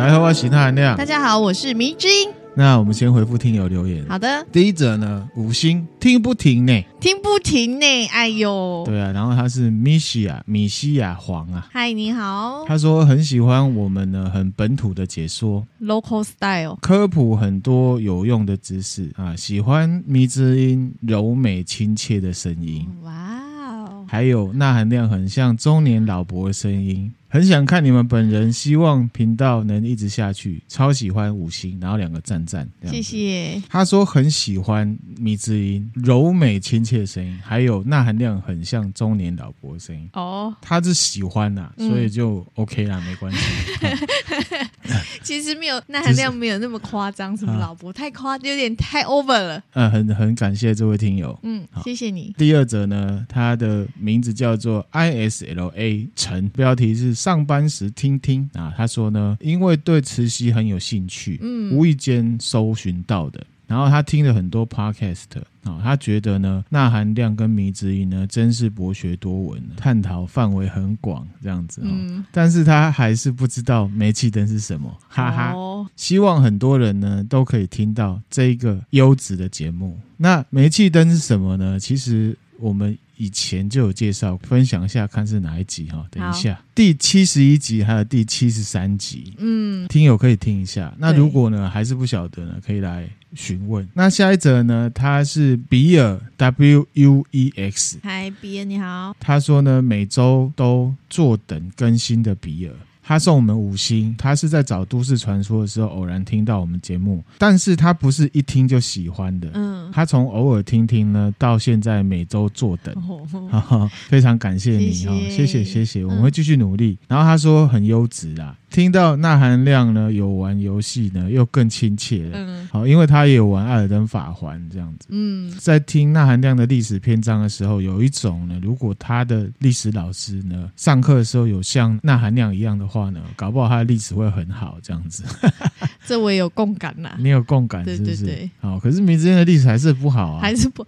大家好，我是钠含量。大家好，我是迷之音。那我们先回复听友留言。好的，第一则呢，五星听不停呢，听不停呢，哎呦，对啊，然后他是米西亚米西亚黄啊，嗨，你好。他说很喜欢我们呢很本土的解说，local style，科普很多有用的知识啊，喜欢迷之音柔美亲切的声音，哇哦，还有钠含量很像中年老伯的声音。很想看你们本人，希望频道能一直下去。超喜欢五星，然后两个赞赞，谢谢。他说很喜欢米之音柔美亲切的声音，还有钠含量很像中年老伯的声音。哦，他是喜欢呐、啊，所以就 OK 啦，没关系。其实没有钠含量 没有那么夸张，什么老伯太夸，有点太 over 了。嗯，很很感谢这位听友。嗯，谢谢你。第二则呢，他的名字叫做 ISLA 陈，标题是。上班时听听啊，他说呢，因为对慈禧很有兴趣，嗯，无意间搜寻到的。然后他听了很多 podcast 啊，他觉得呢，那含量跟迷之音呢，真是博学多闻，探讨范围很广，这样子。嗯，但是他还是不知道煤气灯是什么，哈哈。哦，希望很多人呢都可以听到这一个优质的节目。那煤气灯是什么呢？其实我们。以前就有介绍，分享一下看是哪一集哈。等一下，第七十一集还有第七十三集，嗯，听友可以听一下。那如果呢还是不晓得呢，可以来询问。那下一则呢，他是比尔 W U E X，嗨，比尔你好。他说呢，每周都坐等更新的比尔。他送我们五星，他是在找都市传说的时候偶然听到我们节目，但是他不是一听就喜欢的，嗯，他从偶尔听听呢，到现在每周坐等，哦、非常感谢你哈，谢谢谢谢，我们会继续努力。嗯、然后他说很优质啊。听到纳含亮呢，有玩游戏呢，又更亲切了。嗯，好，因为他也有玩《艾尔登法环》这样子。嗯，在听纳含亮的历史篇章的时候，有一种呢，如果他的历史老师呢，上课的时候有像纳含亮一样的话呢，搞不好他的历史会很好这样子。这我也有共感呐。你有共感是不是？对对对。好，可是迷之音的历史还是不好啊。还是不，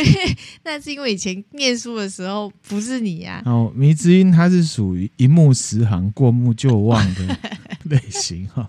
那是因为以前念书的时候不是你呀、啊。哦，迷之音它是属于一目十行，过目就忘的。类型哈，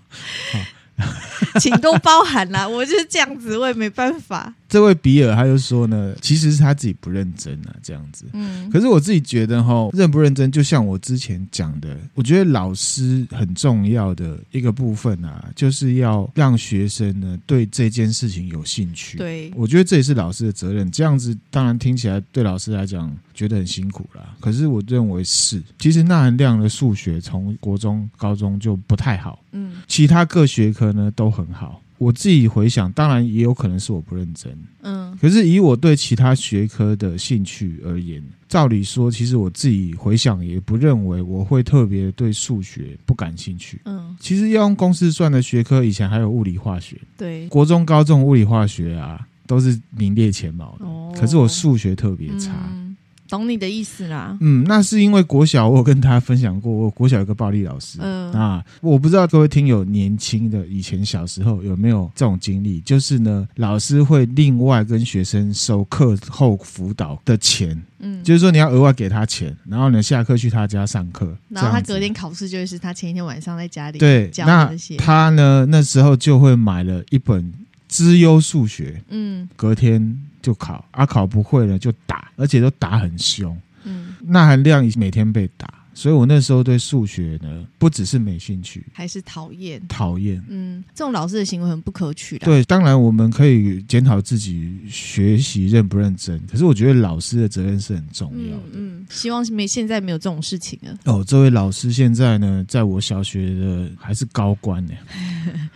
请多包涵啦，我就是这样子，我也没办法。这位比尔他就说呢，其实是他自己不认真啊，这样子。嗯，可是我自己觉得哈，认不认真，就像我之前讲的，我觉得老师很重要的一个部分啊，就是要让学生呢对这件事情有兴趣。对，我觉得这也是老师的责任。这样子当然听起来对老师来讲觉得很辛苦啦，可是我认为是，其实那含量的数学从国中、高中就不太好，嗯，其他各学科呢都很好。我自己回想，当然也有可能是我不认真，嗯，可是以我对其他学科的兴趣而言，照理说，其实我自己回想也不认为我会特别对数学不感兴趣，嗯，其实要用公式算的学科，以前还有物理化学，对，国中、高中物理化学啊，都是名列前茅的，哦，可是我数学特别差。嗯懂你的意思啦，嗯，那是因为国小我有跟他分享过，我国小有个暴力老师，嗯。啊，我不知道各位听友年轻的以前小时候有没有这种经历，就是呢，老师会另外跟学生收课后辅导的钱，嗯，就是说你要额外给他钱，然后呢下课去他家上课，然后他隔天考试就是他前一天晚上在家里对教那些，他呢那时候就会买了一本资优数学，嗯，隔天。就考，啊考不会了就打，而且都打很凶。嗯，那含量每天被打，所以我那时候对数学呢，不只是没兴趣，还是讨厌。讨厌。嗯，这种老师的行为很不可取的。对，当然我们可以检讨自己学习认不认真，可是我觉得老师的责任是很重要的。嗯，嗯，希望没现在没有这种事情了。哦，这位老师现在呢，在我小学的还是高官呢。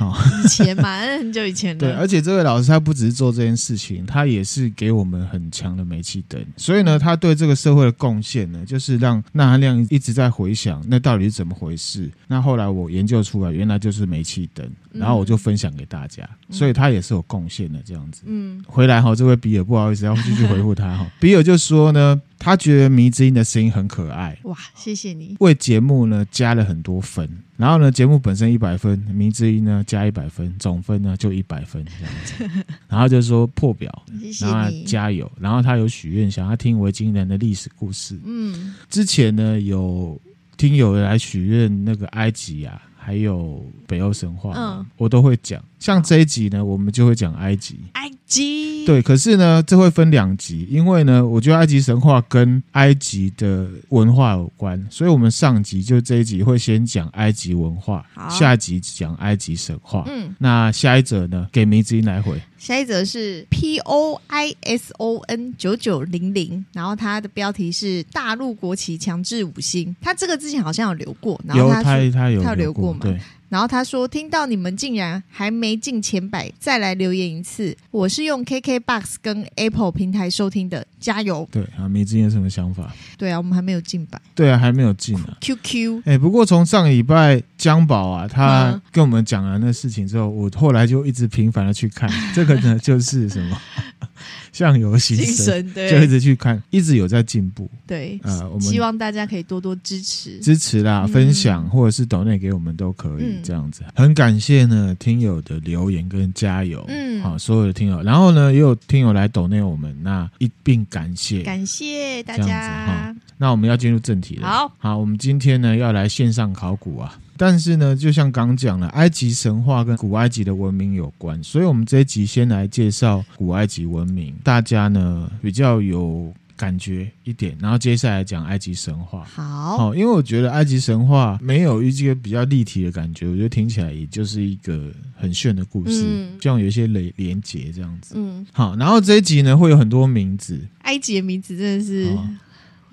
哦，以前嘛，很久以前的。对，而且这位老师他不只是做这件事情，他也是给我们很强的煤气灯。所以呢，他对这个社会的贡献呢，就是让钠含量一直在回想，那到底是怎么回事？那后来我研究出来，原来就是煤气灯，然后我就分享给大家。嗯、所以他也是有贡献的，这样子。嗯，回来哈，这位比尔不好意思，要继续回复他哈。比尔就说呢，他觉得迷之音的声音很可爱。哇，谢谢你。为节目呢加了很多分。然后呢，节目本身一百分，迷之音呢加一百分，总分呢就一百分这样子。然后就说破表，谢谢然后加油。然后他有许愿，想要听维京人的历史故事。嗯，之前呢有听友来许愿那个埃及啊，还有北欧神话，嗯，我都会讲。像这一集呢，我们就会讲埃及。埃及对，可是呢，这会分两集，因为呢，我觉得埃及神话跟埃及的文化有关，所以我们上集就这一集会先讲埃及文化，下集讲埃及神话。嗯，那下一则呢，给迷之音来回。下一则是 P O I S O N 九九零零，然后它的标题是大陆国旗强制五星，它这个之前好像有留过，然后他他他有他有留过嘛？对。然后他说：“听到你们竟然还没进前百，再来留言一次。我是用 KKBOX 跟 Apple 平台收听的，加油！”对啊，迷之音有什么想法？对啊，我们还没有进百。对啊，还没有进啊。QQ。哎，不过从上礼拜江宝啊，他跟我们讲了那事情之后，我后来就一直频繁的去看。这个呢，就是什么？相由心生，对，就一直去看，一直有在进步。对，呃，我们希望大家可以多多支持，支持啦，分享或者是抖内给我们都可以，这样子。很感谢呢听友的留言跟加油，嗯，好，所有的听友，然后呢也有听友来抖内我们，那一并感谢，感谢大家。哈，那我们要进入正题了。好，好，我们今天呢要来线上考古啊。但是呢，就像刚讲了，埃及神话跟古埃及的文明有关，所以我们这一集先来介绍古埃及文明，大家呢比较有感觉一点，然后接下来讲埃及神话。好，好，因为我觉得埃及神话没有一个比较立体的感觉，我觉得听起来也就是一个很炫的故事，嗯、这样有一些连连结这样子。嗯，好，然后这一集呢会有很多名字，埃及的名字真的是。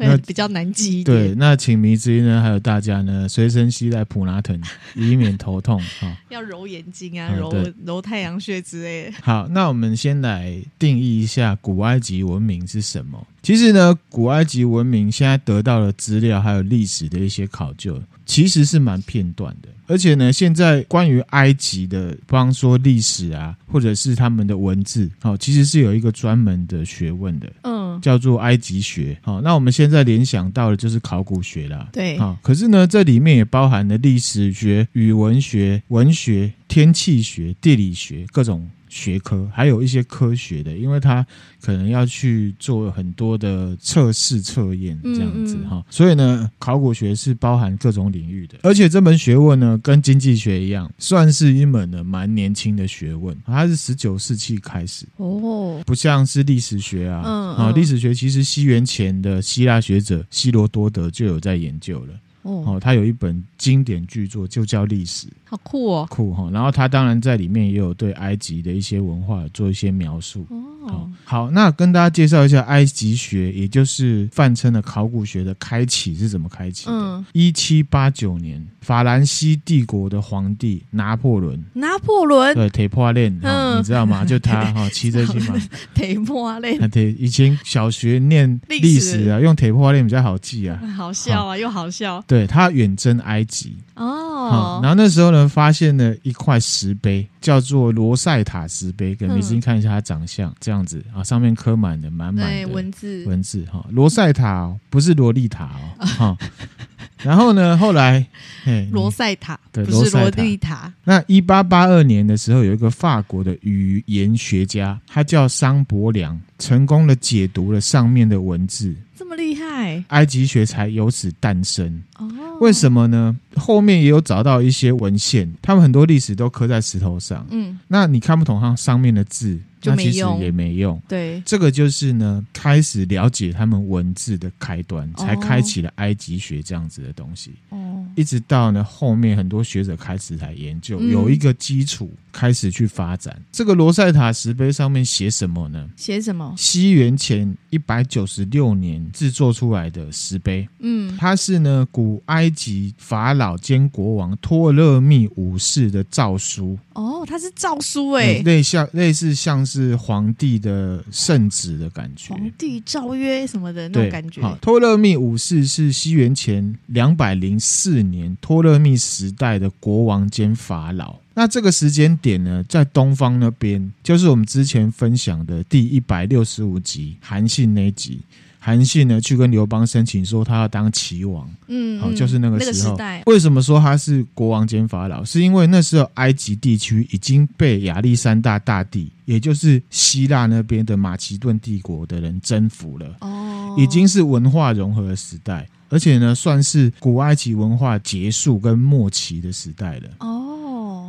会比较难记一点。对，那请迷之音呢，还有大家呢，随身携带普拉疼，以免头痛。哈，要揉眼睛啊，揉揉太阳穴之类的。好，那我们先来定义一下古埃及文明是什么。其实呢，古埃及文明现在得到的资料还有历史的一些考究，其实是蛮片段的。而且呢，现在关于埃及的，比方说历史啊，或者是他们的文字，哦，其实是有一个专门的学问的，嗯，叫做埃及学。好，那我们现在联想到的就是考古学啦，对，好，可是呢，这里面也包含了历史学、语文学、文学、天气学、地理学各种。学科还有一些科学的，因为他可能要去做很多的测试测验这样子哈，嗯。嗯，所以呢，考古学是包含各种领域的，而且这门学问呢，跟经济学一样，算是一门呢蛮年轻的学问，它是十九世纪开始。哦，不像是历史学啊，啊，历史学其实西元前的希腊学者希罗多德就有在研究了。哦，他有一本经典巨作，就叫《历史》，好酷哦，酷哈。然后他当然在里面也有对埃及的一些文化做一些描述。哦，好，那跟大家介绍一下埃及学，也就是泛称的考古学的开启是怎么开启的。嗯，一七八九年，法兰西帝国的皇帝拿破仑，拿破仑对，铁破链，嗯，你知道吗？就他 哈骑着骑马，铁破链，铁，以前小学念历史啊，用铁破链比较好记啊，好笑啊，又好笑。对。对，他远征埃及哦，然后那时候呢，发现了一块石碑，叫做罗塞塔石碑。给迷之音看一下它长相，这样子啊，上面刻满了满满的文字文字哈。罗塞塔不是萝莉塔哦，哈。然后呢，后来罗塞塔对，不是萝莉塔。那一八八二年的时候，有一个法国的语言学家，他叫桑伯良，成功的解读了上面的文字。这么厉害，埃及学才由此诞生。哦，为什么呢？后面也有找到一些文献，他们很多历史都刻在石头上。嗯，那你看不懂它上面的字。那其实也没用，对，这个就是呢，开始了解他们文字的开端，才开启了埃及学这样子的东西。哦，一直到呢后面很多学者开始来研究，有一个基础开始去发展。这个罗塞塔石碑上面写什么呢？写什么？西元前一百九十六年制作出来的石碑。嗯，它是呢古埃及法老兼国王托勒密五世的诏书。哦，它是诏书哎，类像类似像是。是皇帝的圣旨的感觉，皇帝诏约什么的那种感觉。好，托勒密五世是西元前两百零四年托勒密时代的国王兼法老。那这个时间点呢，在东方那边，就是我们之前分享的第一百六十五集韩信那集。韩信呢，去跟刘邦申请说他要当齐王，嗯，好，就是那个时候。那个、为什么说他是国王兼法老？是因为那时候埃及地区已经被亚历山大大帝，也就是希腊那边的马其顿帝国的人征服了，哦，已经是文化融合的时代。而且呢，算是古埃及文化结束跟末期的时代了。哦。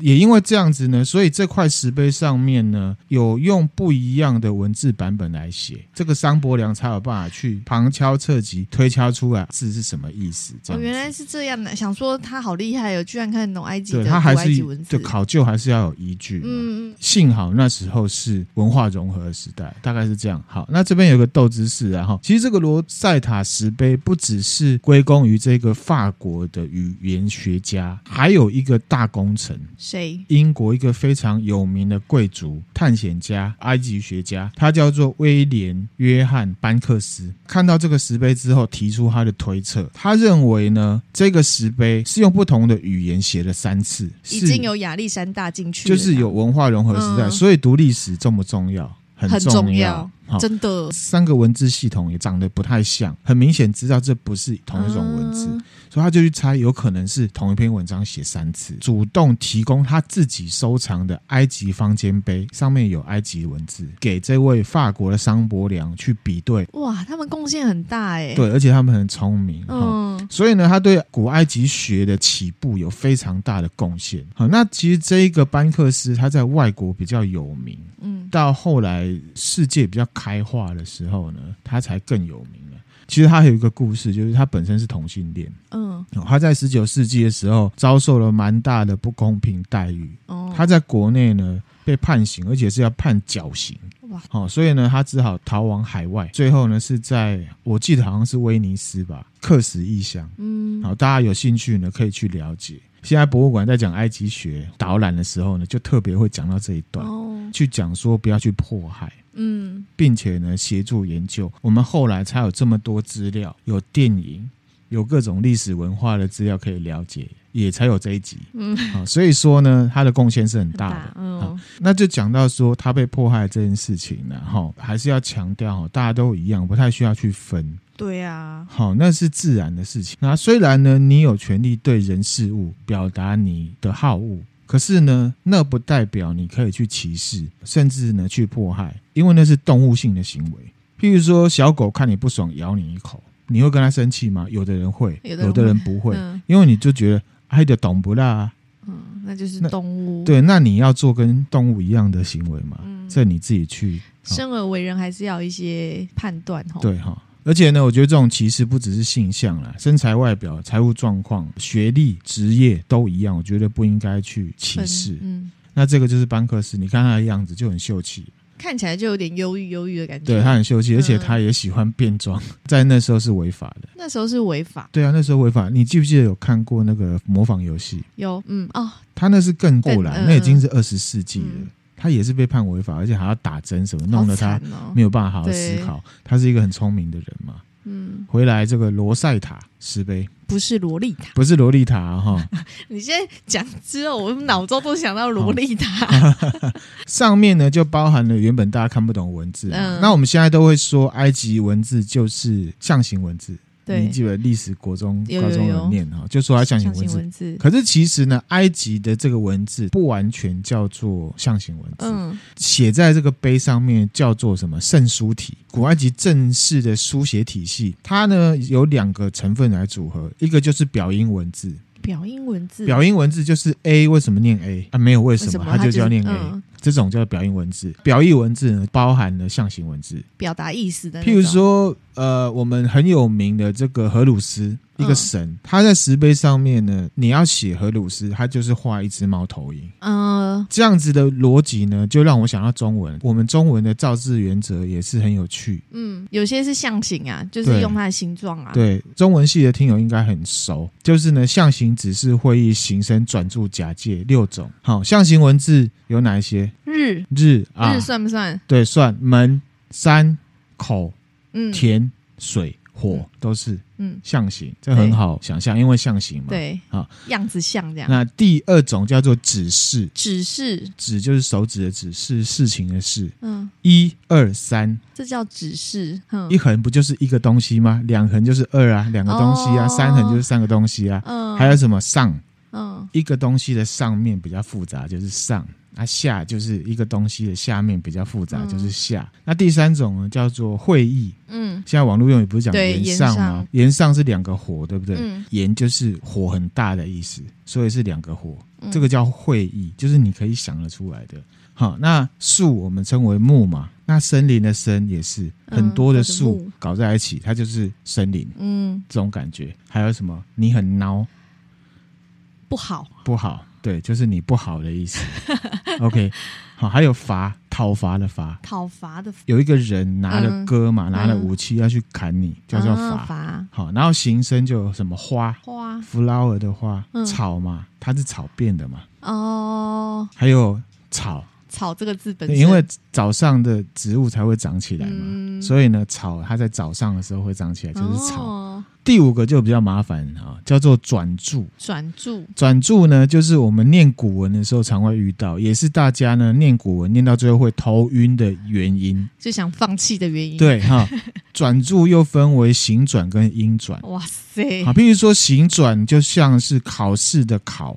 也因为这样子呢，所以这块石碑上面呢，有用不一样的文字版本来写，这个商伯良才有办法去旁敲侧击推敲出来字是什么意思。哦，原来是这样的，想说他好厉害哦，居然看得懂埃及的对，他还是文字。就考究还是要有依据。嗯，幸好那时候是文化融合的时代，大概是这样。好，那这边有个豆知识啊，哈，其实这个罗塞塔石碑不只是归功于这个法国的语言学家，还有一个大功臣。谁？英国一个非常有名的贵族、探险家、埃及学家，他叫做威廉·约翰·班克斯。看到这个石碑之后，提出他的推测。他认为呢，这个石碑是用不同的语言写了三次，已经有亚历山大进去，就是有文化融合时代。嗯、所以读历史重不重要？很重要，重要好真的。三个文字系统也长得不太像，很明显知道这不是同一种文字。嗯所以他就去猜，有可能是同一篇文章写三次，主动提供他自己收藏的埃及方尖碑，上面有埃及文字，给这位法国的商伯良去比对。哇，他们贡献很大哎。对，而且他们很聪明。嗯，所以呢，他对古埃及学的起步有非常大的贡献。好，那其实这一个班克斯他在外国比较有名，嗯，到后来世界比较开化的时候呢，他才更有名。其实他还有一个故事，就是他本身是同性恋。嗯，他在十九世纪的时候遭受了蛮大的不公平待遇。哦，他在国内呢被判刑，而且是要判绞刑。哇，好，所以呢他只好逃往海外。最后呢是在我记得好像是威尼斯吧，客死异乡。嗯，好，大家有兴趣呢可以去了解。现在博物馆在讲埃及学导览的时候呢，就特别会讲到这一段，哦，去讲说不要去迫害。嗯，并且呢，协助研究，我们后来才有这么多资料，有电影，有各种历史文化的资料可以了解，也才有这一集。嗯，好，所以说呢，他的贡献是很大的。嗯，好，那就讲到说他被迫害这件事情呢，哈，还是要强调，大家都一样，不太需要去分。对呀，好，那是自然的事情。那虽然呢，你有权利对人事物表达你的好恶。可是呢，那不代表你可以去歧视，甚至呢去迫害，因为那是动物性的行为。譬如说，小狗看你不爽，咬你一口，你会跟它生气吗？有的人会，有的人，有的人不会，嗯、因为你就觉得爱的懂不啦？嗯，那就是动物。对，那你要做跟动物一样的行为嘛？嗯，这你自己去。生而为人，还是要一些判断哈。对哈。而且呢，我觉得这种歧视不只是性向啦，身材、外表、财务状况、学历、职业都一样。我觉得不应该去歧视。嗯，那这个就是班克斯，你看他的样子就很秀气，看起来就有点忧郁、忧郁的感觉。对，他很秀气，而且他也喜欢变装，嗯、在那时候是违法的。那时候是违法。对啊，那时候违法。你记不记得有看过那个模仿游戏？有，嗯哦，他那是更过来，嗯、那已经是二十世纪了。嗯他也是被判违法，而且还要打针什么，弄得他没有办法好好思考。他是一个很聪明的人嘛。嗯，回来这个罗塞塔石碑不是萝莉塔，不是萝莉塔哈。你现在讲之后，我脑中都想到萝莉塔。上面呢就包含了原本大家看不懂的文字。嗯，那我们现在都会说埃及文字就是象形文字。对你记得历史国中、高中有念哈，就说它象形文字。文字可是其实呢，埃及的这个文字不完全叫做象形文字，嗯，写在这个碑上面叫做什么圣书体？古埃及正式的书写体系，它呢有两个成分来组合，一个就是表音文字。表音文字，表音文字就是 A，为什么念 A 啊？没有为什么，它就叫念 A，嗯、这种叫表音文字。表意文字呢，包含了象形文字，表达意思的。譬如说，呃，我们很有名的这个荷鲁斯。一个神，他在石碑上面呢，你要写荷鲁斯，他就是画一只猫头鹰。嗯，这样子的逻辑呢，就让我想到中文。我们中文的造字原则也是很有趣。嗯，有些是象形啊，就是用它的形状啊。对，中文系的听友应该很熟。就是呢，象形、只是、会意、形声、转注、假借六种。好，象形文字有哪一些？日日啊，日算不算？对，算。门、山、口、嗯、田、水。火都是嗯。象形，这很好想象，因为象形嘛，对啊，样子像这样。那第二种叫做指示，指示。指就是手指的指，示事情的事。嗯，一二三，这叫指示。一横不就是一个东西吗？两横就是二啊，两个东西啊，三横就是三个东西啊。嗯，还有什么？上嗯，一个东西的上面比较复杂，就是上；那下就是一个东西的下面比较复杂，就是下。嗯、那第三种呢，叫做会意。嗯，现在网络用语不是讲炎上吗？炎上是两个火，对不对？嗯，炎就是火很大的意思，所以是两个火。这个叫会意，就是你可以想得出来的。好，那树我们称为木嘛，那森林的森也是很多的树搞在一起，它就是森林。嗯，这种感觉。还有什么？你很孬。不好，不好，对，就是你不好的意思。OK，好，还有罚，讨伐的罚，讨伐的。有一个人拿了戈嘛，嗯、拿了武器要去砍你，嗯、叫做罚。罚。好，然后形声就有什么花，花，flower 的花，嗯、草嘛，它是草变的嘛。哦。还有草，草这个字本身，因为早上的植物才会长起来嘛，嗯、所以呢，草它在早上的时候会长起来，就是草。哦第五个就比较麻烦啊，叫做转注。转注，转注呢，就是我们念古文的时候常会遇到，也是大家呢念古文念到最后会头晕的原因，就想放弃的原因。对哈，转注又分为行转跟音转。哇塞！好，譬如说行转就像是考试的考，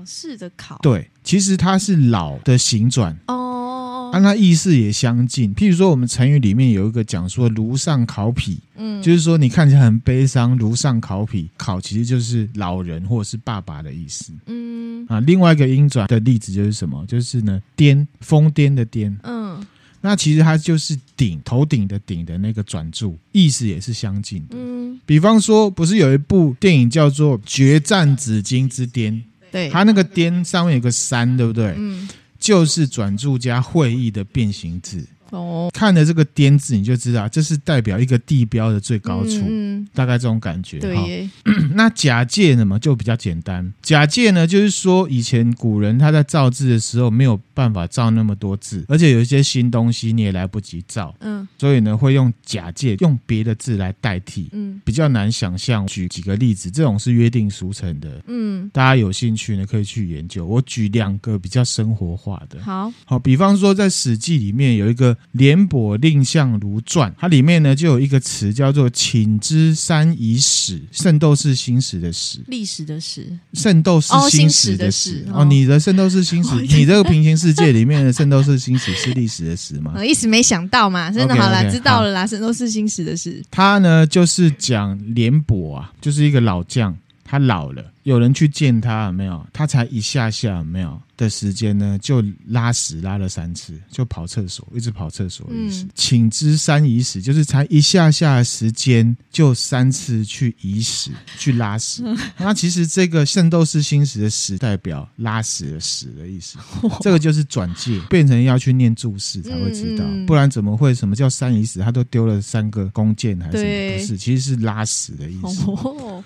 考试的考。对，其实它是老的行转哦。按它意思也相近，譬如说我们成语里面有一个讲说“炉上考妣”，嗯，就是说你看起来很悲伤，炉上考妣，考其实就是老人或者是爸爸的意思，嗯啊。另外一个音转的例子就是什么？就是呢，颠，疯癫的颠，嗯，那其实它就是顶，头顶的顶的那个转注，意思也是相近的。嗯，比方说，不是有一部电影叫做《决战紫荆之巅》？对，它那个颠上面有个山，对不对？嗯。就是转注加会议的变形字哦，看了这个“颠”字，你就知道这是代表一个地标的最高处，嗯、大概这种感觉。对耶，那假借呢嘛，就比较简单。假借呢，就是说以前古人他在造字的时候没有办法造那么多字，而且有一些新东西你也来不及造，嗯，所以呢会用假借，用别的字来代替，嗯，比较难想象。举几个例子，这种是约定俗成的，嗯，大家有兴趣呢可以去研究。我举两个比较生活化的，好好，比方说在《史记》里面有一个廉颇。蔺相如传，它里面呢就有一个词叫做“请之三夷史”，圣斗士星矢的史，历史的史，圣斗士星矢的史。哦，你的圣斗士星矢，你这个平行世界里面的圣斗士星矢是历史的史吗？我一时没想到嘛，真的好了，知道了啦，圣斗士星矢的史。他呢就是讲廉颇啊，就是一个老将，他老了，有人去见他，有没有？他才一下下，有没有？的时间呢，就拉屎拉了三次，就跑厕所，一直跑厕所的意思。请之三夷史，就是才一下下的时间，就三次去遗屎，去拉屎。那其实这个《圣斗士星矢》的“屎”代表拉屎的“屎”的意思，这个就是转借，变成要去念注释才会知道，不然怎么会什么叫三夷史？他都丢了三个弓箭还是什么？不是，其实是拉屎的意思。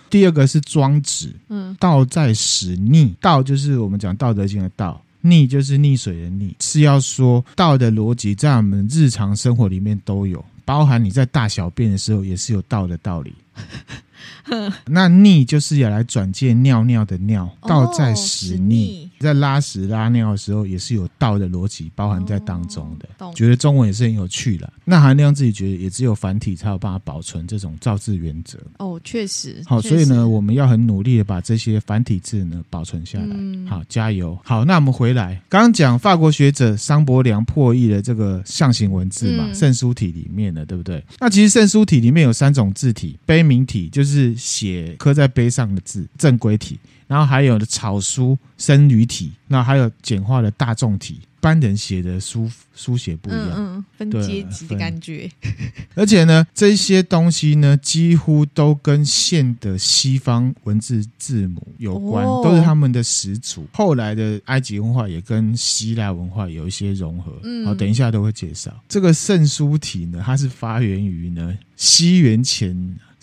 第二个是庄子，嗯，道在使逆，道就是我们讲《道德经》的道。逆就是溺水的溺，是要说道的逻辑在我们日常生活里面都有，包含你在大小便的时候也是有道的道理。那逆就是要来转借尿尿的尿，道在使溺，在拉屎拉尿的时候也是有道的逻辑包含在当中的。觉得中文也是很有趣的。那韩亮自己觉得也只有繁体才有办法保存这种造字原则。哦，确实。好，所以呢，我们要很努力的把这些繁体字呢保存下来。好，加油。好，那我们回来，刚刚讲法国学者桑伯良破译了这个象形文字嘛，圣书体里面的，对不对？那其实圣书体里面有三种字体，碑铭体就是。写刻在碑上的字，正规体，然后还有的草书僧侣体，那还有简化的大众体。一般人写的书书写不一样，嗯，嗯，分阶级的感觉。而且呢，这些东西呢，几乎都跟现的西方文字字母有关，哦、都是他们的始祖。后来的埃及文化也跟希腊文化有一些融合。嗯，好，等一下都会介绍这个圣书体呢，它是发源于呢西元前。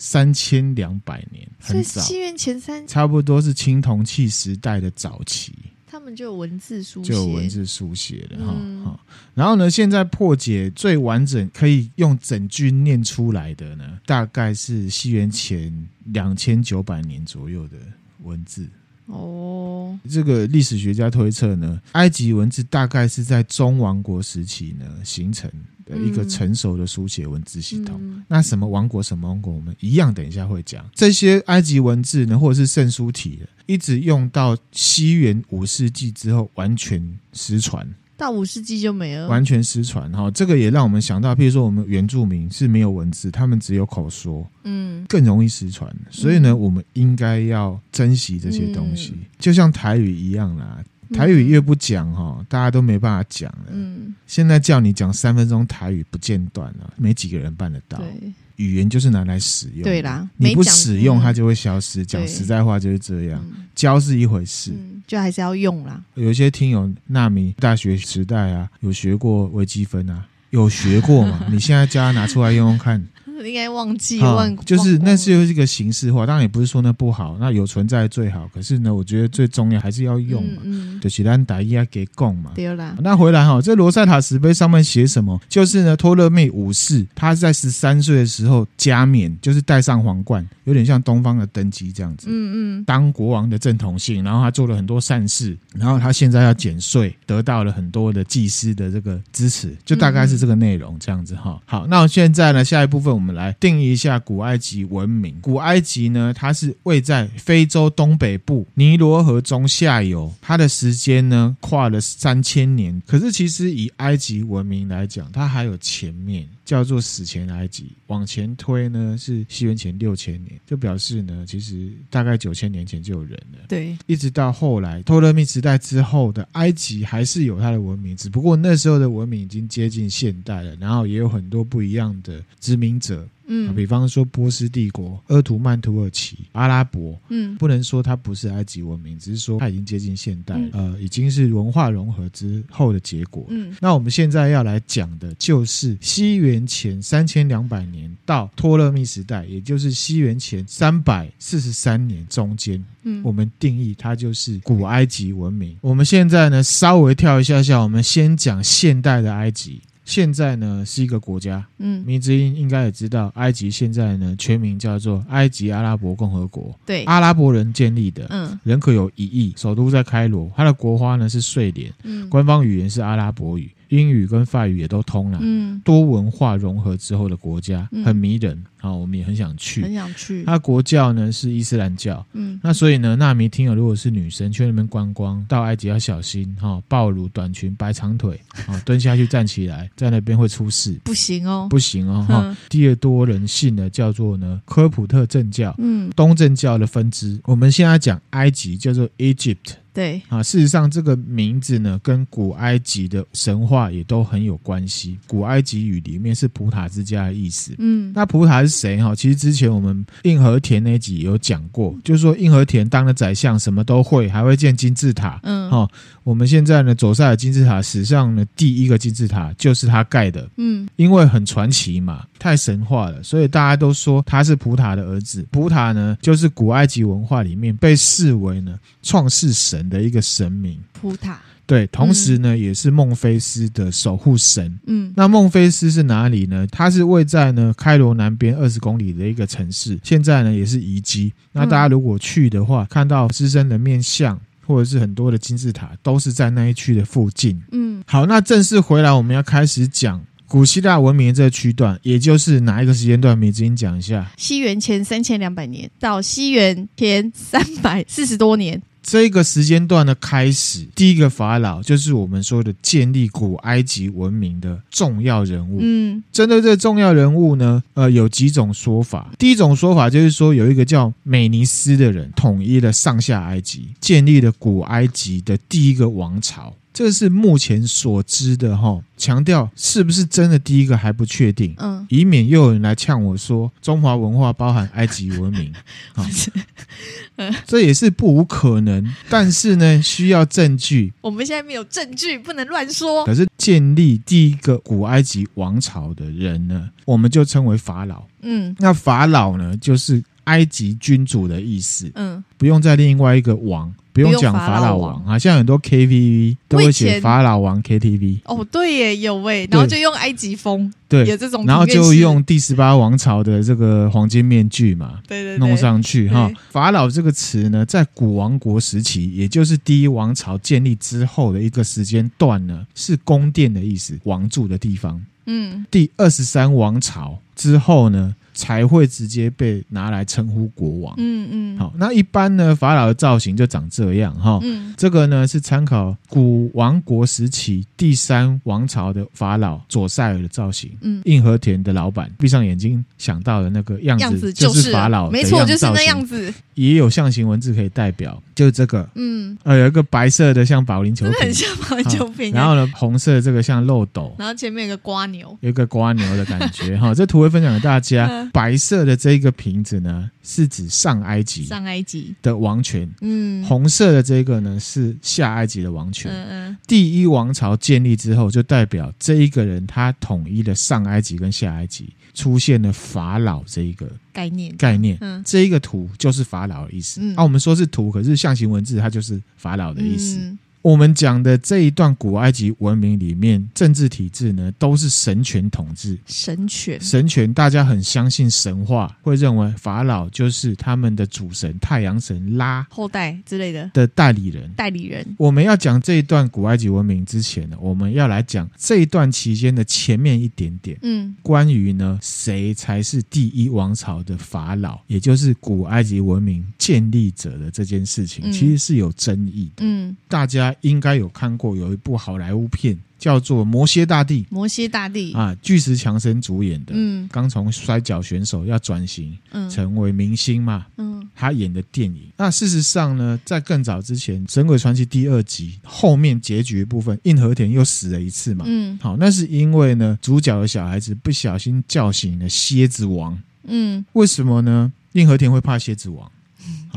三千两百年，很早。西元前三，差不多是青铜器时代的早期。他们就有文字书写，就有文字书写的哈。嗯、然后呢，现在破解最完整，可以用整句念出来的呢，大概是西元前两千九百年左右的文字。哦，这个历史学家推测呢，埃及文字大概是在中王国时期呢形成的一个成熟的书写文字系统。嗯、那什么王国什么王国，我们一样等一下会讲。这些埃及文字呢，或者是圣书体，一直用到西元五世纪之后，完全失传。到五世纪就没了，完全失传哈。这个也让我们想到，譬如说我们原住民是没有文字，他们只有口说，嗯，更容易失传。所以呢，我们应该要珍惜这些东西，嗯、就像台语一样啦。台语越不讲哈，大家都没办法讲了。嗯，现在叫你讲三分钟台语不间断了，没几个人办得到。对。语言就是拿来使用，对啦，你不使用它就会消失。讲实在话就是这样，教是一回事，就还是要用啦。有一些听友纳米大学时代啊，有学过微积分啊，有学过嘛？你现在教他拿出来用用看。应该忘记忘，就是那是有一个形式化，当然也不是说那不好，那有存在最好。可是呢，我觉得最重要还是要用嘛，嗯，就是咱大家给供嘛。对啦，那回来哈，这罗塞塔石碑上面写什么？就是呢，托勒密五世他在十三岁的时候加冕，就是戴上皇冠，有点像东方的登基这样子。嗯嗯，当国王的正统性，然后他做了很多善事，然后他现在要减税，得到了很多的祭司的这个支持，就大概是这个内容这样子哈。好，那现在呢，下一部分我们。来定义一下古埃及文明。古埃及呢，它是位在非洲东北部尼罗河中下游，它的时间呢跨了三千年。可是其实以埃及文明来讲，它还有前面。叫做史前埃及，往前推呢是西元前六千年，就表示呢其实大概九千年前就有人了。对，一直到后来托勒密时代之后的埃及还是有它的文明，只不过那时候的文明已经接近现代了，然后也有很多不一样的殖民者。嗯，比方说波斯帝国、鄂图曼土耳其、阿拉伯，嗯，不能说它不是埃及文明，只是说它已经接近现代，呃，已经是文化融合之后的结果。嗯，那我们现在要来讲的就是西元前三千两百年到托勒密时代，也就是西元前三百四十三年中间，嗯，我们定义它就是古埃及文明。我们现在呢，稍微跳一下下，我们先讲现代的埃及。现在呢是一个国家，嗯，迷之音应该也知道，埃及现在呢全名叫做埃及阿拉伯共和国，对，阿拉伯人建立的，嗯，人口有一亿，首都在开罗，它的国花呢是睡莲，嗯，官方语言是阿拉伯语。英语跟法语也都通了，嗯，多文化融合之后的国家，嗯、很迷人，好，我们也很想去，很想去。它国教呢是伊斯兰教，嗯，那所以呢，纳米听友如果是女生去那边观光，到埃及要小心哈，暴露短裙、白长腿，好，蹲下去站起来，在那边会出事，不行哦，不行哦，哈。第二多人信的叫做呢科普特正教，嗯，东正教的分支。我们现在讲埃及叫做 Egypt。对啊，事实上这个名字呢，跟古埃及的神话也都很有关系。古埃及语里面是普塔之家的意思。嗯，那普塔是谁哈？其实之前我们硬和田那集有讲过，就是说硬和田当了宰相，什么都会，还会建金字塔。嗯，哈，我们现在呢，左塞尔金字塔史上的第一个金字塔就是他盖的。嗯，因为很传奇嘛，太神话了，所以大家都说他是普塔的儿子。普塔呢，就是古埃及文化里面被视为呢创世神。的一个神明，普塔，对，同时呢，嗯、也是孟菲斯的守护神。嗯，那孟菲斯是哪里呢？它是位在呢开罗南边二十公里的一个城市，现在呢也是遗迹。那大家如果去的话，嗯、看到狮身人面像，或者是很多的金字塔，都是在那一区的附近。嗯，好，那正式回来，我们要开始讲古希腊文明的这个区段，也就是哪一个时间段？你先讲一下。西元前三千两百年到西元前三百四十多年。这个时间段的开始，第一个法老就是我们说的建立古埃及文明的重要人物。嗯，针对这个重要人物呢，呃，有几种说法。第一种说法就是说，有一个叫美尼斯的人统一了上下埃及，建立了古埃及的第一个王朝。这是目前所知的哈，强调是不是真的第一个还不确定，嗯，以免又有人来呛我说中华文化包含埃及文明 啊，这也是不无可能，但是呢，需要证据。我们现在没有证据，不能乱说。可是建立第一个古埃及王朝的人呢，我们就称为法老。嗯，那法老呢，就是埃及君主的意思。嗯，不用再另外一个王。不用讲法老王啊，像很多 KTV 都会写法老王 KTV。哦，对耶，有喂，然后就用埃及风，对，有这种，然后就用第十八王朝的这个黄金面具嘛，对对，弄上去哈。法老这个词呢，在古王国时期，也就是第一王朝建立之后的一个时间段呢，是宫殿的意思，王住的地方。嗯，第二十三王朝之后呢，才会直接被拿来称呼国王。嗯嗯，好，那一般呢，法老的造型就长这样哈。嗯，这个呢是参考古王国时期第三王朝的法老左塞尔的造型。嗯，硬和田的老板闭上眼睛想到的那个样子，就是法老，没错，就是那样子。也有象形文字可以代表，就是这个。嗯，呃，有一个白色的像保龄球瓶，很像保龄球瓶。然后呢，红色的这个像漏斗，然后前面有个瓜牛，有一个瓜牛的感觉哈。这图会分享给大家。白色的这个瓶子呢，是指上埃及上埃及的王权。嗯，红色的这个呢，是下埃及的王权。嗯嗯，第一王朝建立之后，就代表这一个人他统一了上埃及跟下埃及，出现了法老这一个概念概念。嗯，这一个图就是法老的意思。嗯，啊，我们说是图，可是象形文字它就是法老的意思。嗯我们讲的这一段古埃及文明里面，政治体制呢都是神权统治。神权，神权，大家很相信神话，会认为法老就是他们的主神太阳神拉后代之类的的代理人。代理人。我们要讲这一段古埃及文明之前呢，我们要来讲这一段期间的前面一点点。嗯，关于呢谁才是第一王朝的法老，也就是古埃及文明建立者的这件事情，其实是有争议的。嗯，大家。应该有看过有一部好莱坞片，叫做《摩蝎大帝》。摩蝎大帝啊，巨石强森主演的。嗯，刚从摔跤选手要转型，嗯，成为明星嘛。嗯，他演的电影。那事实上呢，在更早之前，《神鬼传奇》第二集后面结局部分，硬和田又死了一次嘛。嗯，好，那是因为呢，主角的小孩子不小心叫醒了蝎子王。嗯，为什么呢？硬和田会怕蝎子王？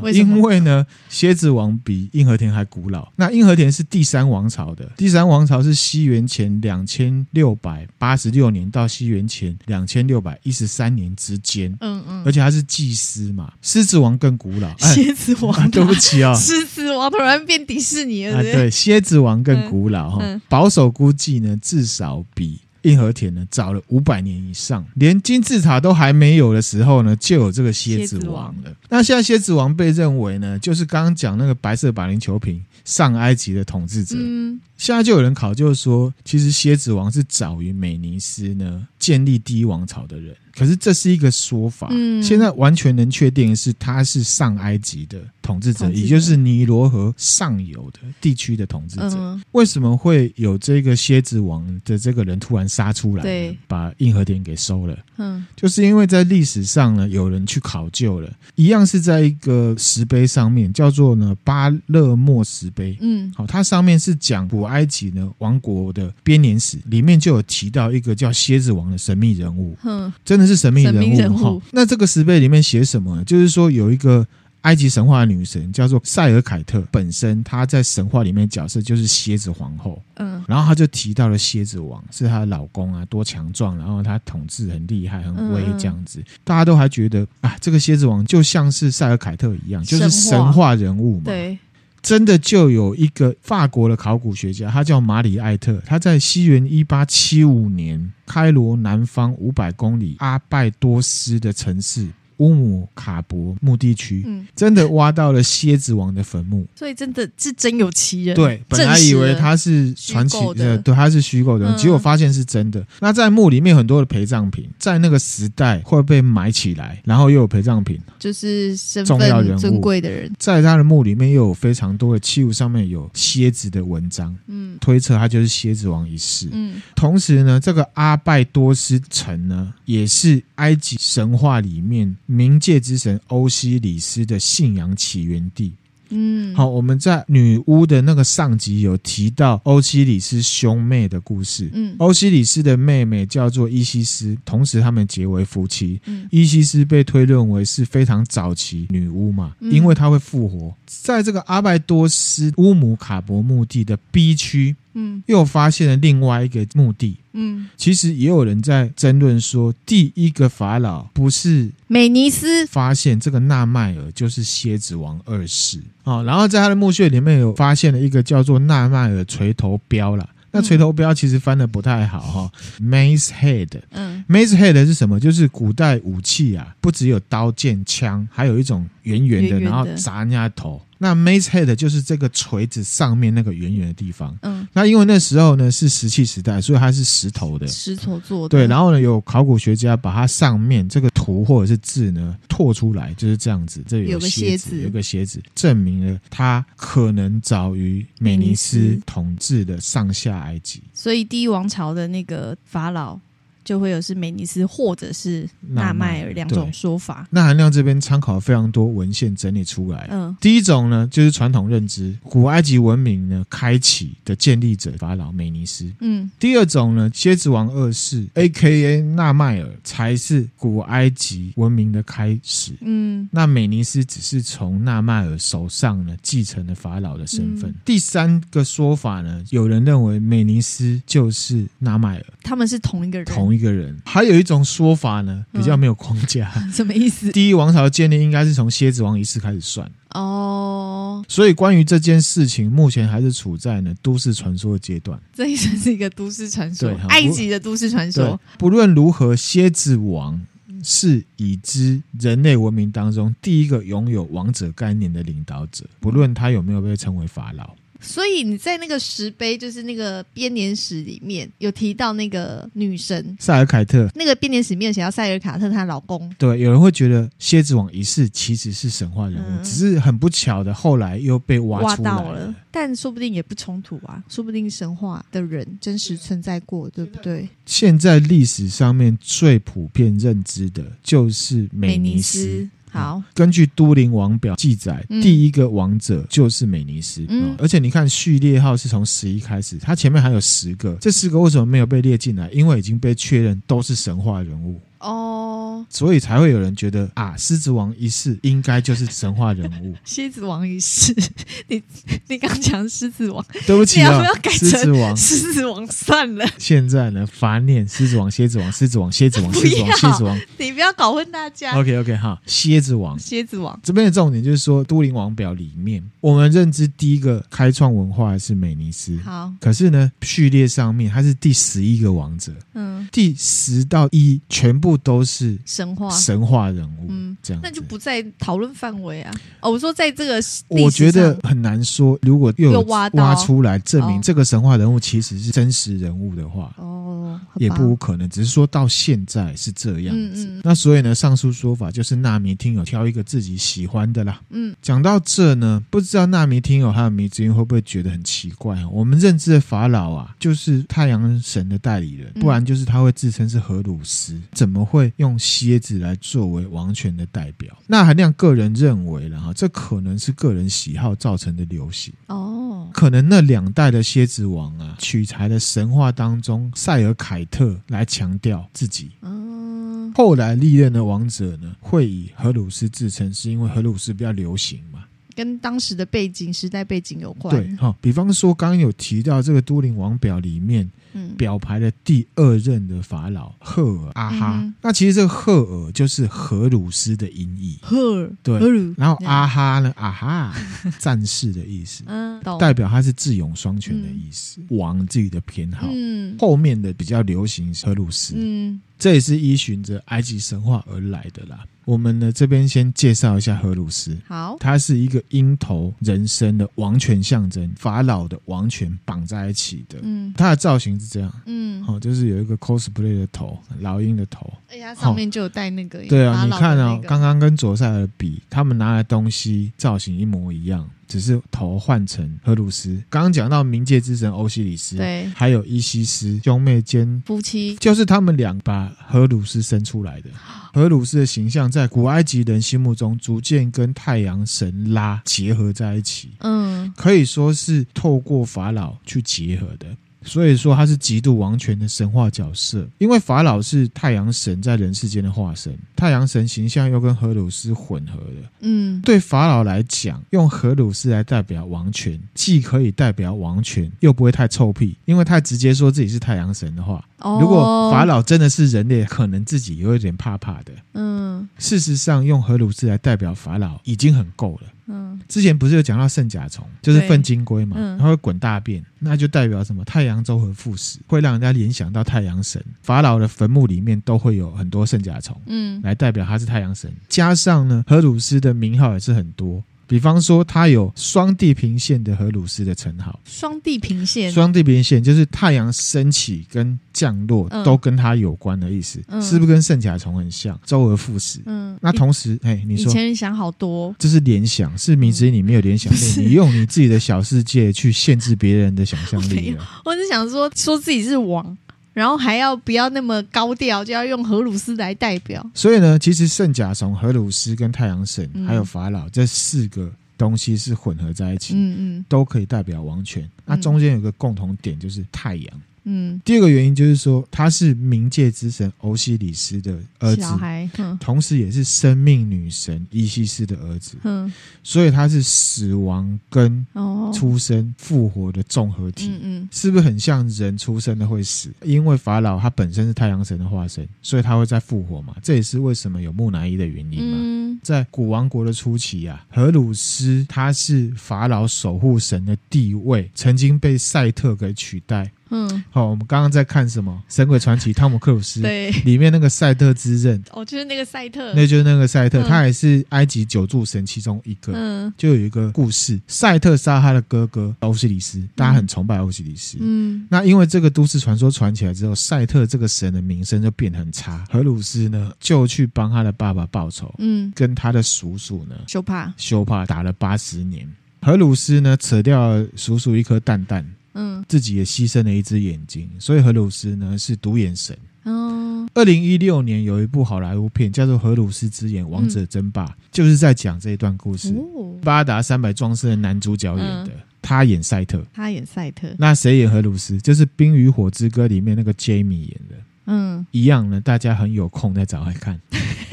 为因为呢，蝎子王比印和田还古老。那印和田是第三王朝的，第三王朝是西元前两千六百八十六年到西元前两千六百一十三年之间。嗯嗯，而且他是祭司嘛。狮子王更古老，蝎子王、啊，对不起啊、哦，狮子王突然变迪士尼了。啊，对，蝎子王更古老哈。嗯嗯、保守估计呢，至少比。印和铁呢，早了五百年以上，连金字塔都还没有的时候呢，就有这个蝎子王了。那现在蝎子王被认为呢，就是刚刚讲那个白色保龄球瓶上埃及的统治者。嗯，现在就有人考究说，其实蝎子王是早于美尼斯呢建立第一王朝的人。可是这是一个说法，嗯，现在完全能确定是他是上埃及的统治者，也就是尼罗河上游的地区的统治者。为什么会有这个蝎子王的这个人突然杀出来，对，把硬核点给收了？嗯，就是因为在历史上呢，有人去考究了，一样是在一个石碑上面，叫做呢巴勒莫石碑。嗯，好，它上面是讲古埃及呢王国的编年史，里面就有提到一个叫蝎子王的神秘人物。嗯，真的。是神秘人物哈，那这个石碑里面写什么呢？就是说有一个埃及神话的女神叫做塞尔凯特，本身她在神话里面角色就是蝎子皇后，嗯，然后她就提到了蝎子王是她的老公啊，多强壮，然后她统治很厉害，很威这样子，大家都还觉得啊，这个蝎子王就像是塞尔凯特一样，就是神话人物嘛，对。真的就有一个法国的考古学家，他叫马里艾特，他在西元一八七五年，开罗南方五百公里阿拜多斯的城市。乌姆卡博墓地区，嗯，真的挖到了蝎子王的坟墓，所以真的是真有其人。对，本来以为他是传奇的，对，他是虚构的，结果发现是真的。那在墓里面很多的陪葬品，在那个时代会被埋起来，然后又有陪葬品，就是重要人物、尊贵的人，在他的墓里面又有非常多的器物，上面有蝎子的文章，嗯，推测他就是蝎子王一世。嗯，同时呢，这个阿拜多斯城呢，也是埃及神话里面。冥界之神欧西里斯的信仰起源地。嗯，好，我们在女巫的那个上集有提到欧西里斯兄妹的故事。嗯，欧西里斯的妹妹叫做伊西斯，同时他们结为夫妻。嗯，伊西斯被推论为是非常早期女巫嘛，因为她会复活。在这个阿拜多斯乌姆卡博墓地的 B 区。嗯又发现了另外一个墓地。嗯，其实也有人在争论说，第一个法老不是美尼斯，发现这个纳迈尔就是蝎子王二世啊。然后在他的墓穴里面有发现了一个叫做纳迈尔锤头标了。那锤头标其实翻的不太好哈，Mace Head。嗯，Mace Head 是什么？就是古代武器啊，不只有刀剑枪，还有一种圆圆的，圆圆的然后砸人家头。那 Mace Head 就是这个锤子上面那个圆圆的地方。嗯，那因为那时候呢是石器时代，所以它是石头的，石头做的。对，然后呢有考古学家把它上面这个图或者是字呢拓出来，就是这样子。这有个蝎子，有个蝎子，证明了它可能早于美尼斯统治的上下埃及。所以第一王朝的那个法老。就会有是美尼斯或者是纳迈尔两种说法。那韩亮这边参考了非常多文献整理出来。嗯，第一种呢，就是传统认知，古埃及文明呢开启的建立者法老美尼斯。嗯，第二种呢，蝎子王二世 （A.K.A. 纳迈尔）才是古埃及文明的开始。嗯，那美尼斯只是从纳迈尔手上呢继承了法老的身份。嗯，第三个说法呢，有人认为美尼斯就是纳迈尔，他们是同一个人。同一个人，还有一种说法呢，比较没有框架。嗯、什么意思？第一王朝的建立应该是从蝎子王一世开始算哦。所以关于这件事情，目前还是处在呢都市传说的阶段。这一算是一个都市传说，埃及的都市传说。不论如何，蝎子王是已知人类文明当中第一个拥有王者概念的领导者，不论他有没有被称为法老。所以你在那个石碑，就是那个编年史里面有提到那个女神塞尔凯特，那个编年史里面写到塞尔凯特她老公。对，有人会觉得蝎子王一世其实是神话人物，嗯、只是很不巧的后来又被挖出来了，挖到了。但说不定也不冲突啊，说不定神话的人真实存在过，对不对？现在历史上面最普遍认知的就是美尼斯。美尼斯好，根据都灵王表记载，嗯、第一个王者就是美尼斯。嗯，而且你看序列号是从十一开始，它前面还有十个，这十个为什么没有被列进来？因为已经被确认都是神话人物。哦，所以才会有人觉得啊，狮子王一世应该就是神话人物。蝎子王一世，你你刚讲狮子王，对不起啊，狮子王？狮子王算了。现在呢，罚念狮子王、蝎子王、狮子王、蝎子王、狮 子王、蝎子王，你不要搞混大家。OK OK 哈，蝎子王，蝎子王。这边的重点就是说，都灵王表里面，我们认知第一个开创文化是美尼斯。好，可是呢，序列上面他是第十一个王者。嗯，第十到一全部。都是神话神话人物，嗯，这样那就不在讨论范围啊。哦，我说在这个，我觉得很难说。如果又有挖出来证明这个神话人物其实是真实人物的话，哦，也不无可能。只是说到现在是这样子。嗯嗯，那所以呢，上述说法就是纳迷听友挑一个自己喜欢的啦。嗯，讲到这呢，不知道纳迷听友还有迷之音会不会觉得很奇怪？我们认知的法老啊，就是太阳神的代理人，不然就是他会自称是荷鲁斯，怎么？会用蝎子来作为王权的代表，那韩亮个人认为了哈，这可能是个人喜好造成的流行哦。可能那两代的蝎子王啊，取材了神话当中塞尔凯特来强调自己。嗯，后来历任的王者呢，会以荷鲁斯自称，是因为荷鲁斯比较流行嘛，跟当时的背景、时代背景有关。对哈，比方说刚刚有提到这个都灵王表里面。表排的第二任的法老赫尔阿哈，嗯、那其实这个赫尔就是荷鲁斯的音译。赫尔对，然后阿哈呢？阿哈，战士的意思，嗯，代表他是智勇双全的意思，嗯、王自己的偏好。嗯，后面的比较流行荷鲁斯，嗯，这也是依循着埃及神话而来的啦。我们呢这边先介绍一下荷鲁斯。好，他是一个鹰头人身的王权象征，法老的王权绑在一起的。嗯，他的造型是这样。嗯，好，就是有一个 cosplay 的头，老鹰的头。哎呀，上面就有带那个。对啊，你看啊，刚刚跟左塞尔比，他们拿的东西造型一模一样。只是头换成荷鲁斯。刚刚讲到冥界之神欧西里斯，对，还有伊西斯兄妹间夫妻，就是他们俩把荷鲁斯生出来的。荷鲁斯的形象在古埃及人心目中逐渐跟太阳神拉结合在一起。嗯，可以说是透过法老去结合的。所以说他是极度王权的神话角色。因为法老是太阳神在人世间的化身，太阳神形象又跟荷鲁斯混合的。嗯，对法老来讲，用荷鲁斯来代表王权，既可以代表王权，又不会太臭屁。因为太直接说自己是太阳神的话，哦、如果法老真的是人类，可能自己有一点怕怕的。嗯，事实上，用荷鲁斯来代表法老已经很够了。嗯，之前不是有讲到圣甲虫，就是粪金龟嘛，嗯、它会滚大便，那就代表什么？太阳周而复始，会让人家联想到太阳神。法老的坟墓里面都会有很多圣甲虫，嗯，来代表他是太阳神。加上呢，荷鲁斯的名号也是很多。比方说，它有双地平线的荷鲁斯的称号。双地平线，双地平线就是太阳升起跟降落都跟它有关的意思，嗯、是不是跟圣甲虫很像？周而复始。嗯，那同时，哎，你说，以前想好多，这是联想，是迷之音，你没有联想力，嗯、你用你自己的小世界去限制别人的想象力。我只想说，说自己是王。然后还要不要那么高调，就要用荷鲁斯来代表。所以呢，其实圣甲虫、荷鲁斯跟太阳神、嗯、还有法老这四个东西是混合在一起，嗯嗯，都可以代表王权。那中间有个共同点，就是太阳。嗯，第二个原因就是说，他是冥界之神欧西里斯的儿子，小孩，嗯，同时也是生命女神伊西斯的儿子，嗯，所以他是死亡跟出生复活的综合体，嗯嗯，是不是很像人出生的会死？因为法老他本身是太阳神的化身，所以他会再复活嘛，这也是为什么有木乃伊的原因嘛。嗯，在古王国的初期啊，荷鲁斯他是法老守护神的地位，曾经被赛特给取代。嗯，好，我们刚刚在看什么《神鬼传奇》？汤姆克鲁斯对里面那个赛特之刃，哦，就是那个赛特，那就是那个赛特，嗯、他也是埃及九柱神其中一个。嗯，就有一个故事，赛特杀他的哥哥欧西里斯，大家很崇拜欧西里斯。嗯，那因为这个都市传说传起来之后，赛特这个神的名声就变得很差。荷鲁斯呢，就去帮他的爸爸报仇。嗯，跟他的叔叔呢，修帕修帕打了八十年。荷鲁斯呢，扯掉叔叔一颗蛋蛋。嗯，自己也牺牲了一只眼睛，所以荷鲁斯呢是独眼神。哦，二零一六年有一部好莱坞片叫做《荷鲁斯之眼：王者争霸》，嗯、就是在讲这一段故事。哦、巴达三百壮士的男主角演的，嗯、他演赛特，他演赛特。那谁演荷鲁斯？就是《冰与火之歌》里面那个 Jamie 演的。嗯，一样呢，大家很有空再找来看，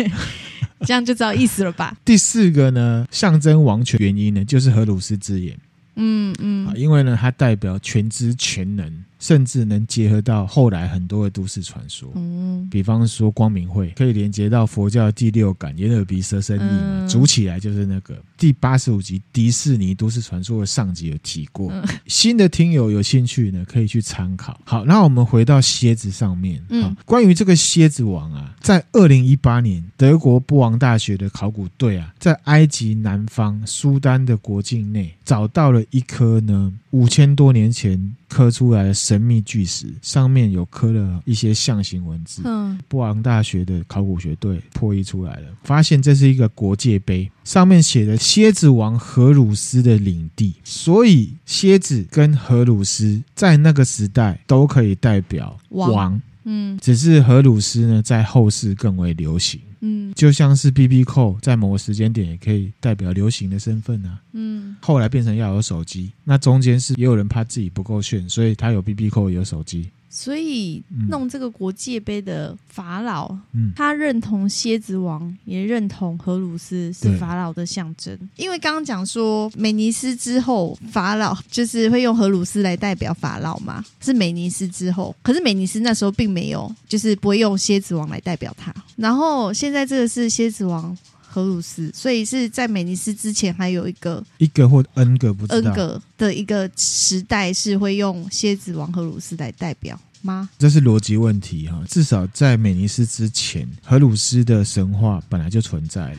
这样就知道意思了吧？第四个呢，象征王权原因呢，就是荷鲁斯之眼。嗯嗯，因为呢，它代表全知全能。甚至能结合到后来很多的都市传说，嗯，比方说光明会可以连接到佛教的第六感眼耳鼻舌身意嘛，组、嗯、起来就是那个第八十五集迪士尼都市传说的上集有提过。嗯、新的听友有兴趣呢，可以去参考。好，那我们回到蝎子上面。嗯，关于这个蝎子王啊，在二零一八年，德国布王大学的考古队啊，在埃及南方苏丹的国境内找到了一颗呢，五千多年前刻出来的神秘巨石，上面有刻了一些象形文字。嗯，布昂大学的考古学队破译出来了，发现这是一个国界碑，上面写的蝎子王荷鲁斯的领地。所以，蝎子跟荷鲁斯在那个时代都可以代表王。王嗯，只是荷鲁斯呢，在后世更为流行。嗯，就像是 BB Call 在某个时间点也可以代表流行的身份啊。嗯，后来变成要有手机，那中间是也有人怕自己不够炫，所以他有 BB Call 有手机。所以弄这个国界杯的法老，嗯，他认同蝎子王，也认同荷鲁斯是法老的象征。因为刚刚讲说美尼斯之后，法老就是会用荷鲁斯来代表法老嘛，是美尼斯之后。可是美尼斯那时候并没有，就是不会用蝎子王来代表他。然后现在这个是蝎子王。荷鲁斯，所以是在美尼斯之前还有一个一个或 N 个不知道 N 个的一个时代是会用蝎子王荷鲁斯来代表吗？这是逻辑问题哈，至少在美尼斯之前，荷鲁斯的神话本来就存在了。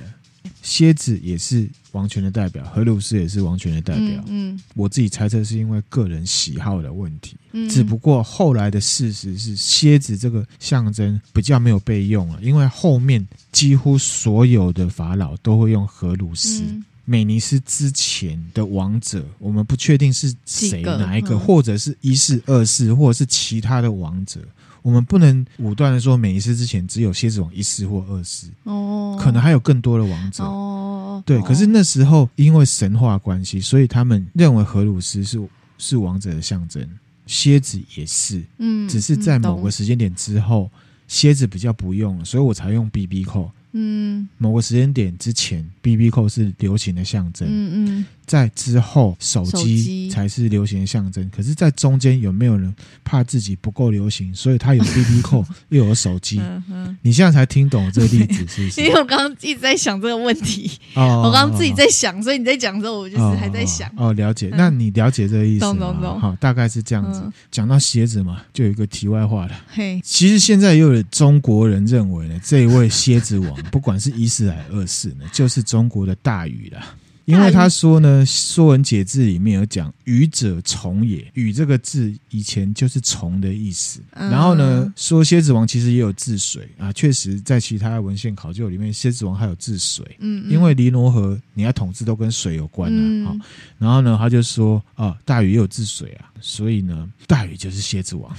蝎子也是王权的代表，荷鲁斯也是王权的代表。嗯，嗯我自己猜测是因为个人喜好的问题。嗯，只不过后来的事实是，蝎子这个象征比较没有被用了，因为后面几乎所有的法老都会用荷鲁斯。嗯、美尼斯之前的王者，我们不确定是谁哪一个，嗯、或者是一世、二世，或者是其他的王者。我们不能武断的说，每一次之前只有蝎子王一世或二世，哦，可能还有更多的王者，哦，对。可是那时候因为神话关系，所以他们认为荷鲁斯是是王者的象征。蝎子也是，嗯，只是在某个时间点之后，蝎子比较不用，所以我才用 BB 扣。嗯，某个时间点之前，BB 扣是流行的象征。嗯嗯，在之后，手机才是流行的象征。可是，在中间有没有人怕自己不够流行，所以他有 BB 扣 又有手机？嗯你现在才听懂这个例子是不是？因为我刚刚一直在想这个问题。哦，我刚刚自己在想，所以你在讲的时候，我就是还在想。哦，了解。那你了解这个意思吗？懂懂懂。好，大概是这样子。讲到蝎子嘛，就有一个题外话了。嘿，其实现在又有中国人认为呢，这一位蝎子王。不管是一世还是二世呢，就是中国的大禹了。因为他说呢，《说文解字》里面有讲“禹者，虫也”。禹这个字以前就是虫的意思。然后呢，说蝎子王其实也有治水啊，确实在其他文献考究里面，蝎子王还有治水。嗯，因为尼罗河你要统治都跟水有关啊。好，然后呢，他就说啊，大禹也有治水啊，所以呢，大禹就是蝎子王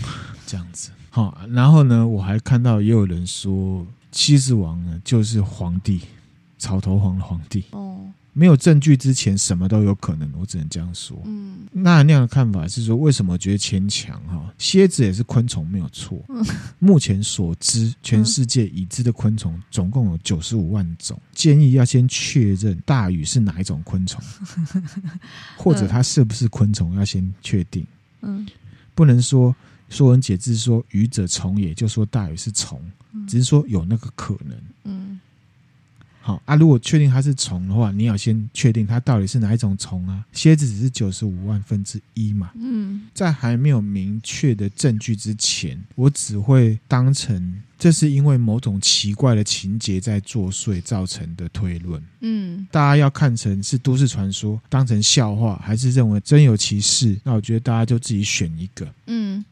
这样子。好，然后呢，我还看到也有人说。蝎子王呢，就是皇帝，草头皇的皇帝。哦，没有证据之前，什么都有可能。我只能这样说。嗯，那那样的看法是说，为什么觉得牵强？哈，蝎子也是昆虫，没有错。嗯，目前所知，全世界已知的昆虫总共有九十五万种。建议要先确认大禹是哪一种昆虫，或者它是不是昆虫，要先确定。嗯，不能说。说文解字说愚者虫也，就说大禹是虫，只是说有那个可能。嗯，好啊，如果确定它是虫的话，你要先确定它到底是哪一种虫啊？蝎子只是九十五万分之一嘛。嗯，在还没有明确的证据之前，我只会当成这是因为某种奇怪的情节在作祟造成的推论。嗯，大家要看成是都市传说，当成笑话，还是认为真有其事？那我觉得大家就自己选一个。嗯。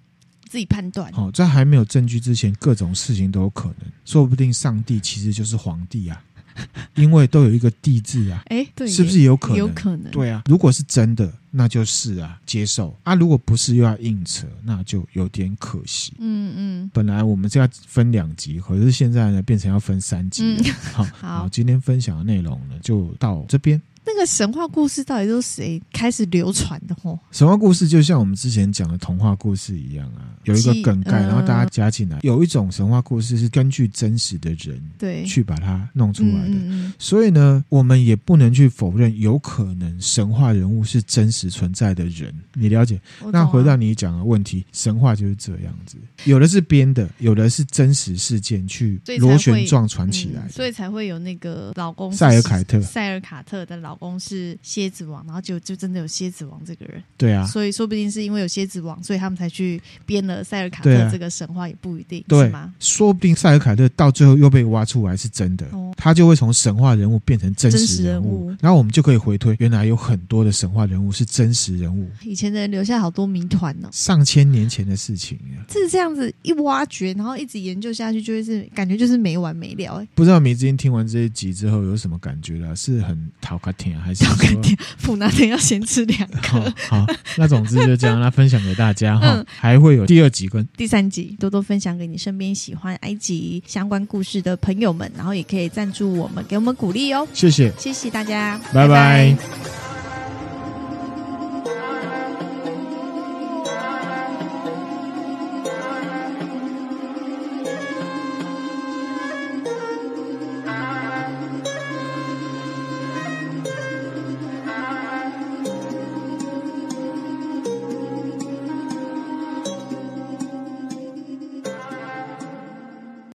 自己判断。好，在还没有证据之前，各种事情都有可能。说不定上帝其实就是皇帝啊，因为都有一个“帝”字啊。哎，对，是不是有可能？有可能。对啊，如果是真的，那就是啊，接受啊；如果不是，又要硬扯，那就有点可惜。嗯嗯。本来我们是要分两集，可是现在呢，变成要分三集。嗯，好，好，今天分享的内容呢，就到这边。那个神话故事到底都是谁开始流传的？吼，神话故事就像我们之前讲的童话故事一样啊，有一个梗概，然后大家加进来。有一种神话故事是根据真实的人对去把它弄出来的，所以呢，我们也不能去否认有可能神话人物是真实存在的人。你了解？那回到你讲的问题，神话就是这样子，有的是编的，有的是真实事件去螺旋状传起来，所以才会有那个老公塞尔凯特，塞尔卡特的老。老公是蝎子王，然后就就真的有蝎子王这个人，对啊，所以说不定是因为有蝎子王，所以他们才去编了塞尔卡特这个神话，也不一定，对吗？说不定塞尔卡特到最后又被挖出来是真的，哦、他就会从神话人物变成真实人物，人物。然后我们就可以回推，原来有很多的神话人物是真实人物，以前的人留下好多谜团呢，上千年前的事情，是这样子一挖掘，然后一直研究下去，就会是感觉就是没完没了，哎，不知道迷之音听完这一集之后有什么感觉了？是很讨卡甜，还是说？普拿疼要先吃两 颗。好，那总之就这样，那分享给大家哈，嗯、还会有第二集跟第三集，多多分享给你身边喜欢埃及相关故事的朋友们，然后也可以赞助我们，给我们鼓励哦。谢谢，谢谢大家，拜拜。拜拜。